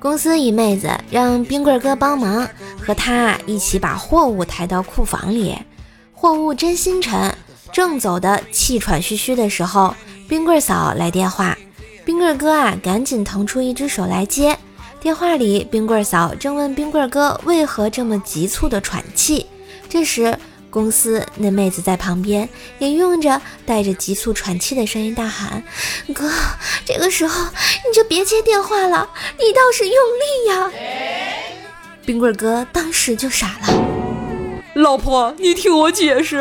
公司一妹子让冰棍哥帮忙，和他一起把货物抬到库房里。货物真心沉，正走的气喘吁吁的时候，冰棍嫂来电话。冰棍哥啊，赶紧腾出一只手来接。电话里，冰棍嫂正问冰棍哥为何这么急促的喘气。这时，公司那妹子在旁边也用着带着急促喘气的声音大喊：“哥，这个时候你就别接电话了，你倒是用力呀！”冰棍哥当时就傻了。老婆，你听我解释。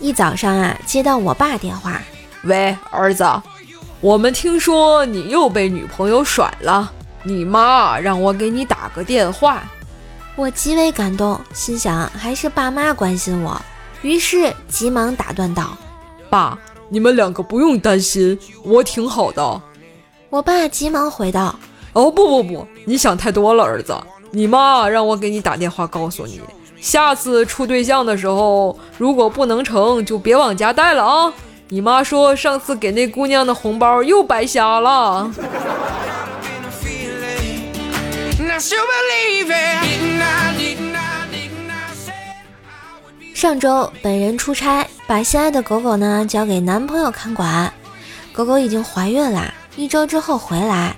一早上啊，接到我爸电话，喂，儿子，我们听说你又被女朋友甩了，你妈让我给你打个电话。我极为感动，心想还是爸妈关心我，于是急忙打断道：“爸，你们两个不用担心，我挺好的。”我爸急忙回道：“哦，不不不，你想太多了，儿子，你妈让我给你打电话告诉你。”下次处对象的时候，如果不能成就别往家带了啊！你妈说上次给那姑娘的红包又白瞎了。上周本人出差，把心爱的狗狗呢交给男朋友看管。狗狗已经怀孕了，一周之后回来，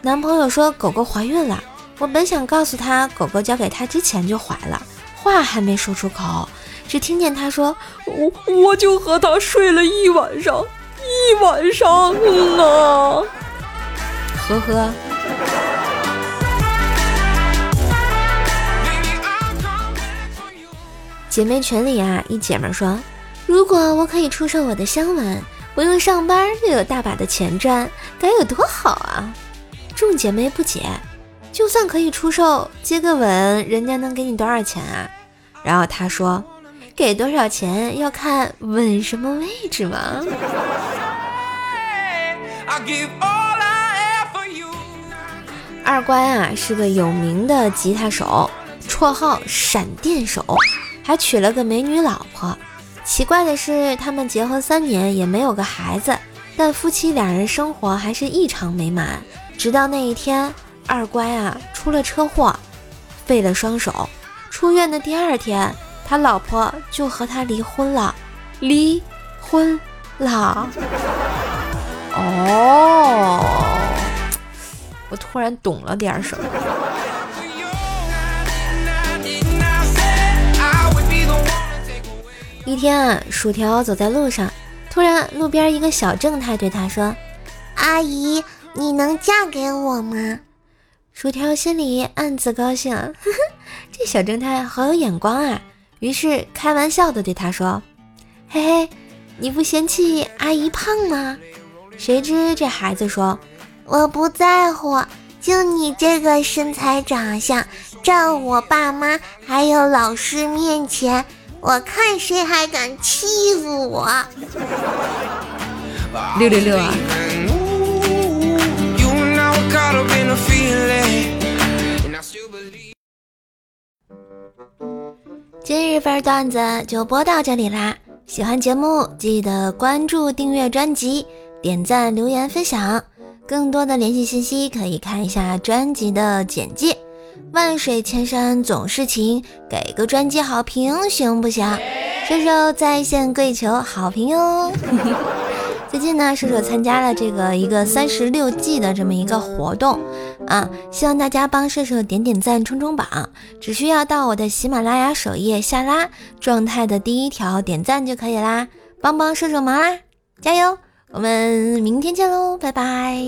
男朋友说狗狗怀孕了。我本想告诉他，狗狗交给他之前就怀了。话还没说出口，只听见他说：“我我就和他睡了一晚上，一晚上啊。”呵呵。姐妹群里啊，一姐们说：“如果我可以出售我的香吻，不用上班又有大把的钱赚，该有多好啊！”众姐妹不解。就算可以出售，接个吻，人家能给你多少钱啊？然后他说，给多少钱要看吻什么位置嘛。二乖啊是个有名的吉他手，绰号闪电手，还娶了个美女老婆。奇怪的是，他们结婚三年也没有个孩子，但夫妻两人生活还是异常美满。直到那一天。二乖啊，出了车祸，废了双手。出院的第二天，他老婆就和他离婚了，离婚了。哦，我突然懂了点什么。一天啊，薯条走在路上，突然路边一个小正太对他说：“阿姨，你能嫁给我吗？”薯条心里暗自高兴，呵呵，这小正太好有眼光啊！于是开玩笑的对他说：“嘿嘿，你不嫌弃阿姨胖吗？”谁知这孩子说：“我不在乎，就你这个身材长相，站我爸妈还有老师面前，我看谁还敢欺负我！”六六六啊！段子就播到这里啦！喜欢节目记得关注、订阅专辑、点赞、留言、分享。更多的联系信息可以看一下专辑的简介。万水千山总是情，给个专辑好评行不行？收收在线跪求好评哟！最近呢，射手参加了这个一个三十六计的这么一个活动啊，希望大家帮射手点点赞、冲冲榜，只需要到我的喜马拉雅首页下拉状态的第一条点赞就可以啦，帮帮射手忙啦，加油！我们明天见喽，拜拜。